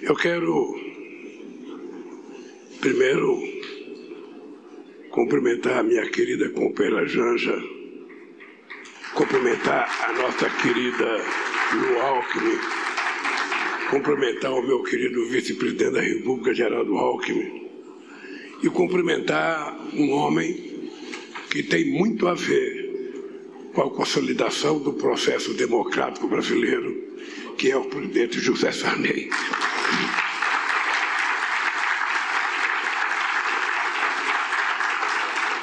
Eu quero primeiro cumprimentar a minha querida companheira Janja, cumprimentar a nossa querida Lu Alckmin, cumprimentar o meu querido vice-presidente da República, Geraldo Alckmin, e cumprimentar um homem que tem muito a ver com a consolidação do processo democrático brasileiro, que é o presidente José Sarney.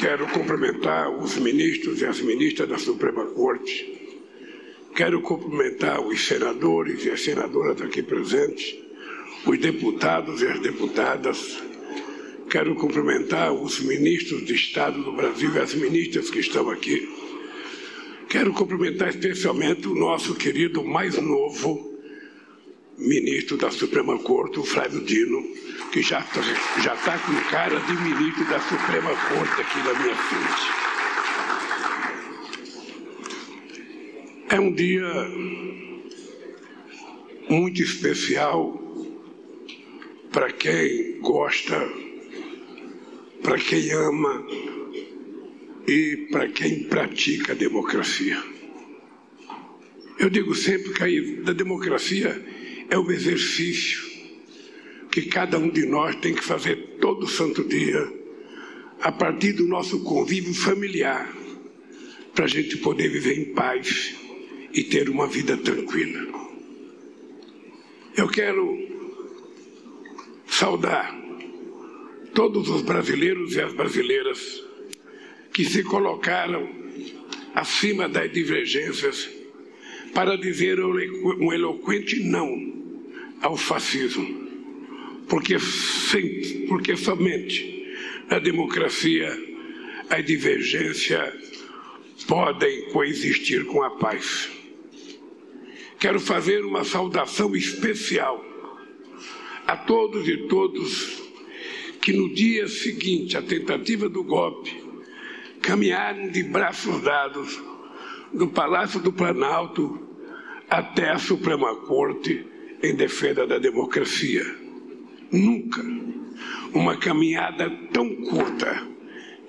Quero cumprimentar os ministros e as ministras da Suprema Corte. Quero cumprimentar os senadores e as senadoras aqui presentes, os deputados e as deputadas. Quero cumprimentar os ministros de Estado do Brasil e as ministras que estão aqui. Quero cumprimentar especialmente o nosso querido mais novo ministro da Suprema Corte, o Flávio Dino, que já está já tá com cara de ministro da Suprema Corte aqui na minha frente. É um dia muito especial para quem gosta, para quem ama e para quem pratica a democracia. Eu digo sempre que a democracia é um exercício que cada um de nós tem que fazer todo santo dia, a partir do nosso convívio familiar, para a gente poder viver em paz e ter uma vida tranquila. Eu quero saudar todos os brasileiros e as brasileiras que se colocaram acima das divergências para dizer um eloquente não ao fascismo. Porque, sem, porque somente na democracia a divergência podem coexistir com a paz. Quero fazer uma saudação especial a todos e todos que no dia seguinte à tentativa do golpe caminharam de braços dados do Palácio do Planalto até a Suprema Corte em defesa da democracia. Nunca uma caminhada tão curta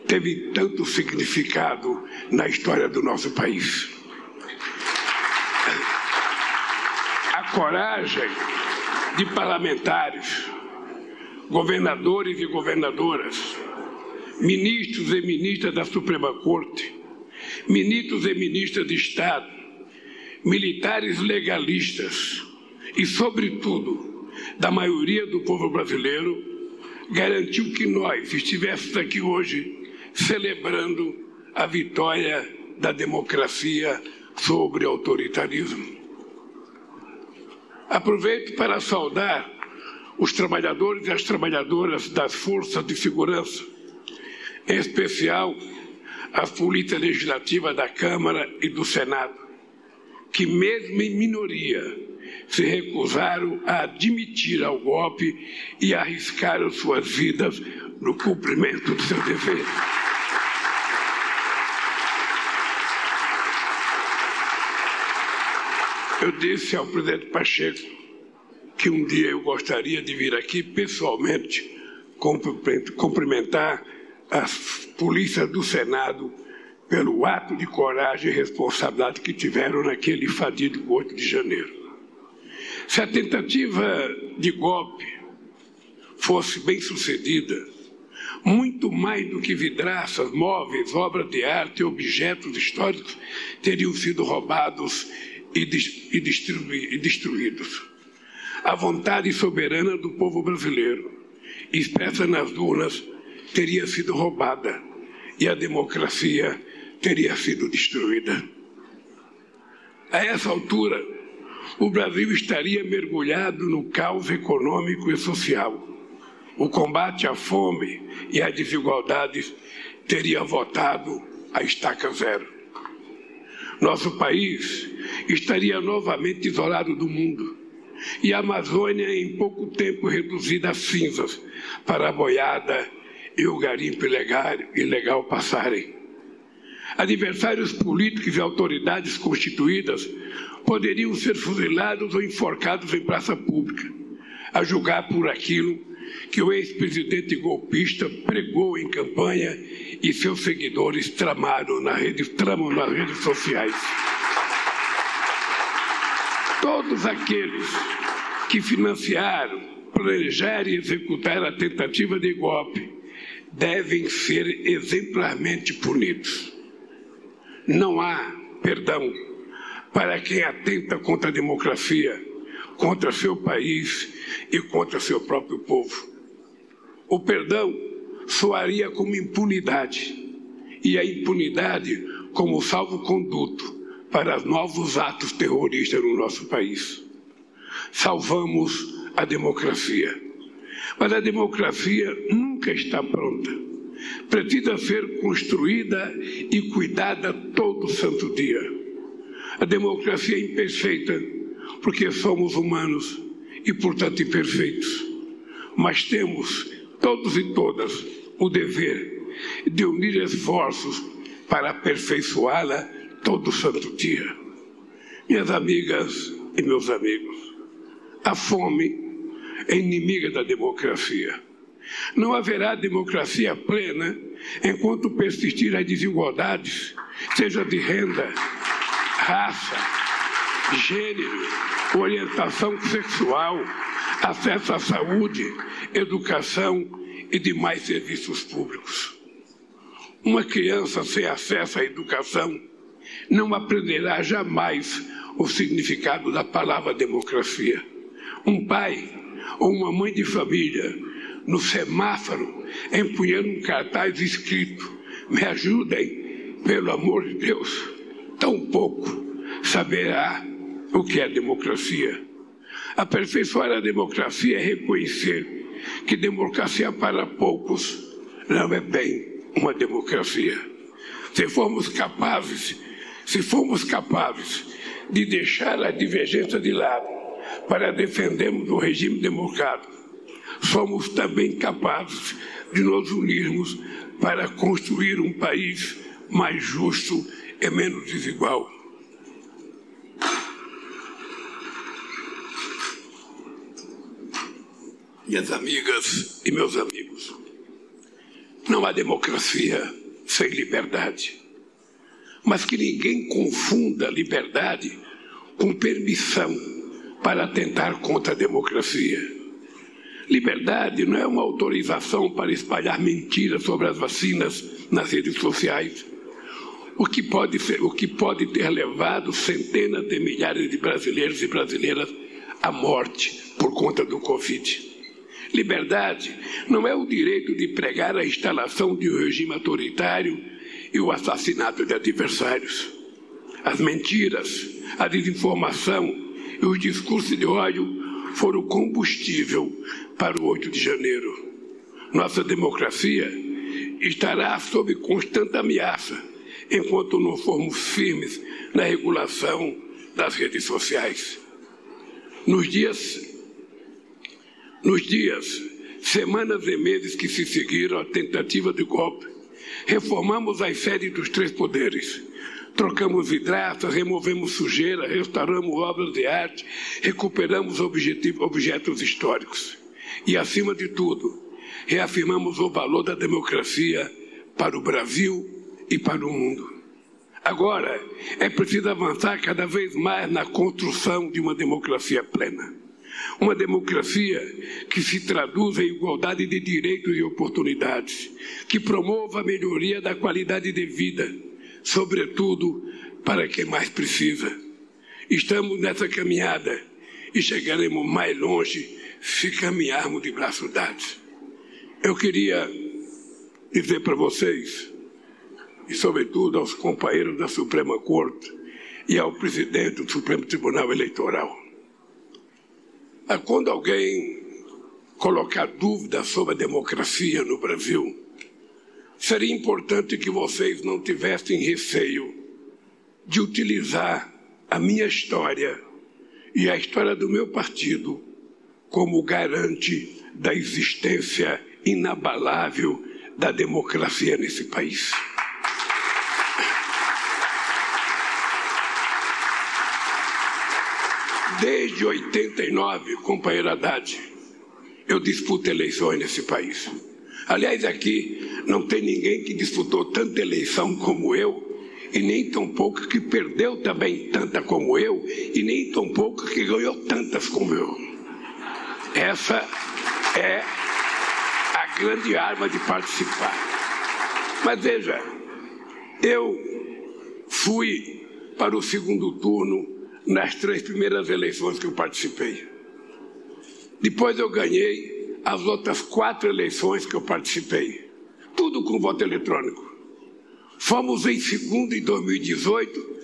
teve tanto significado na história do nosso país. A coragem de parlamentares, governadores e governadoras, ministros e ministras da Suprema Corte, ministros e ministras de Estado, militares legalistas, e, sobretudo, da maioria do povo brasileiro, garantiu que nós estivéssemos aqui hoje celebrando a vitória da democracia sobre o autoritarismo. Aproveito para saudar os trabalhadores e as trabalhadoras das forças de segurança, em especial a Polícia Legislativa da Câmara e do Senado, que, mesmo em minoria, se recusaram a admitir ao golpe e arriscaram suas vidas no cumprimento do seu dever. Eu disse ao presidente Pacheco que um dia eu gostaria de vir aqui pessoalmente cumprimentar as polícias do Senado pelo ato de coragem e responsabilidade que tiveram naquele fadídico 8 de janeiro. Se a tentativa de golpe fosse bem sucedida, muito mais do que vidraças, móveis, obras de arte, objetos históricos teriam sido roubados e, e, e destruídos. A vontade soberana do povo brasileiro, expressa nas urnas, teria sido roubada e a democracia teria sido destruída. A essa altura, o Brasil estaria mergulhado no caos econômico e social. O combate à fome e à desigualdade teria votado a estaca zero. Nosso país estaria novamente isolado do mundo e a Amazônia em pouco tempo reduzida a cinzas para a boiada e o garimpo ilegal, ilegal passarem. Adversários políticos e autoridades constituídas poderiam ser fuzilados ou enforcados em praça pública. a julgar por aquilo que o ex-presidente golpista pregou em campanha e seus seguidores tramaram na rede, tramam nas redes sociais. Todos aqueles que financiaram, planejaram e executaram a tentativa de golpe devem ser exemplarmente punidos. Não há perdão para quem atenta contra a democracia, contra seu país e contra seu próprio povo. O perdão soaria como impunidade, e a impunidade como salvo-conduto para novos atos terroristas no nosso país. Salvamos a democracia. Mas a democracia nunca está pronta. Precisa ser construída e cuidada todo santo dia. A democracia é imperfeita, porque somos humanos e, portanto, imperfeitos. Mas temos todos e todas, o dever de unir esforços para aperfeiçoá-la todo santo dia. Minhas amigas e meus amigos, a fome é inimiga da democracia. Não haverá democracia plena enquanto persistir as desigualdades, seja de renda, raça, gênero, orientação sexual, acesso à saúde, educação e demais serviços públicos. Uma criança sem acesso à educação não aprenderá jamais o significado da palavra democracia. Um pai ou uma mãe de família no semáforo empunhando um cartaz escrito: Me ajudem, pelo amor de Deus. Tão pouco saberá o que é democracia. Aperfeiçoar a democracia é reconhecer que democracia para poucos não é bem uma democracia. Se formos capazes, se formos capazes de deixar a divergência de lado para defendermos o regime democrático, somos também capazes de nos unirmos para construir um país mais justo e menos desigual. minhas amigas e meus amigos. Não há democracia sem liberdade. Mas que ninguém confunda liberdade com permissão para atentar contra a democracia. Liberdade não é uma autorização para espalhar mentiras sobre as vacinas nas redes sociais. O que pode, ser, o que pode ter levado centenas de milhares de brasileiros e brasileiras à morte por conta do Covid. Liberdade não é o direito de pregar a instalação de um regime autoritário e o assassinato de adversários. As mentiras, a desinformação e os discursos de ódio foram combustível para o 8 de janeiro. Nossa democracia estará sob constante ameaça enquanto não formos firmes na regulação das redes sociais. Nos dias nos dias, semanas e meses que se seguiram à tentativa de golpe, reformamos as sedes dos três poderes. Trocamos vidraças, removemos sujeira, restauramos obras de arte, recuperamos objetos históricos. E, acima de tudo, reafirmamos o valor da democracia para o Brasil e para o mundo. Agora, é preciso avançar cada vez mais na construção de uma democracia plena. Uma democracia que se traduz em igualdade de direitos e oportunidades, que promova a melhoria da qualidade de vida, sobretudo para quem mais precisa. Estamos nessa caminhada e chegaremos mais longe se caminharmos de braços dados. Eu queria dizer para vocês, e sobretudo aos companheiros da Suprema Corte e ao presidente do Supremo Tribunal Eleitoral, quando alguém colocar dúvida sobre a democracia no Brasil, seria importante que vocês não tivessem receio de utilizar a minha história e a história do meu partido como garante da existência inabalável da democracia nesse país. Desde 89, companheiro Haddad, eu disputo eleições nesse país. Aliás, aqui não tem ninguém que disputou tanta eleição como eu, e nem tão pouco que perdeu também tanta como eu, e nem tão pouco que ganhou tantas como eu. Essa é a grande arma de participar. Mas veja, eu fui para o segundo turno nas três primeiras eleições que eu participei. Depois eu ganhei as outras quatro eleições que eu participei. Tudo com voto eletrônico. Fomos em segundo em 2018,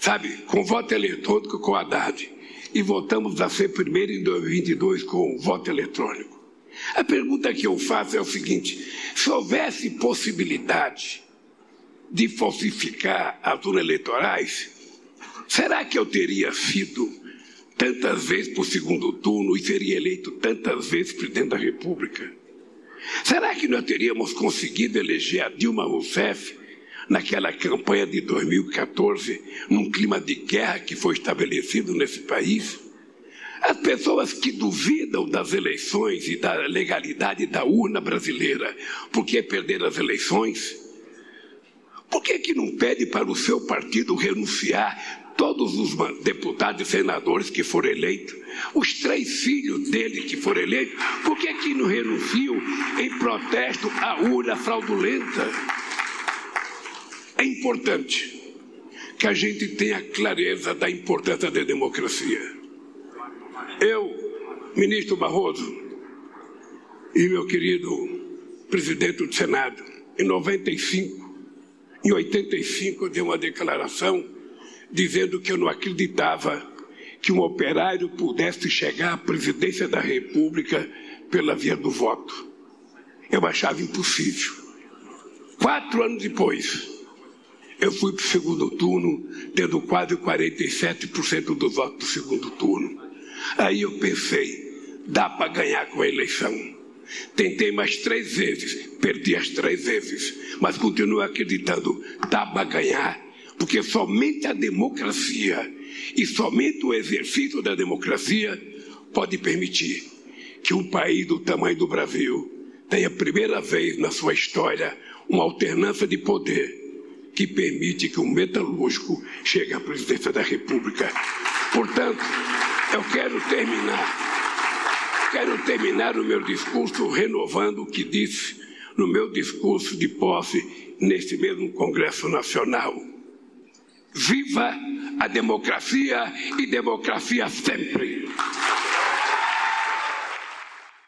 sabe, com voto eletrônico com Haddad. E voltamos a ser primeiro em 2022 com voto eletrônico. A pergunta que eu faço é o seguinte: se houvesse possibilidade de falsificar as urnas eleitorais, será que eu teria sido tantas vezes para o segundo turno e seria eleito tantas vezes presidente da República? Será que nós teríamos conseguido eleger a Dilma Rousseff naquela campanha de 2014, num clima de guerra que foi estabelecido nesse país? As pessoas que duvidam das eleições e da legalidade da urna brasileira, por que perder as eleições? Por que, que não pede para o seu partido renunciar todos os deputados e senadores que foram eleitos, os três filhos dele que foram eleitos, por que, que não renunciam em protesto à urna fraudulenta? É importante que a gente tenha clareza da importância da democracia. Eu, ministro Barroso, e meu querido presidente do Senado, em 95, em 85, eu dei uma declaração dizendo que eu não acreditava que um operário pudesse chegar à presidência da República pela via do voto. Eu achava impossível. Quatro anos depois, eu fui para o segundo turno, tendo quase 47% dos votos do segundo turno. Aí eu pensei, dá para ganhar com a eleição. Tentei mais três vezes, perdi as três vezes, mas continuo acreditando, dá para ganhar porque somente a democracia e somente o exercício da democracia pode permitir que um país do tamanho do Brasil tenha primeira vez na sua história uma alternância de poder que permite que um metalúrgico chegue à presidência da República. Portanto, eu quero terminar, quero terminar o meu discurso renovando o que disse no meu discurso de posse neste mesmo Congresso Nacional. Viva a democracia e democracia sempre!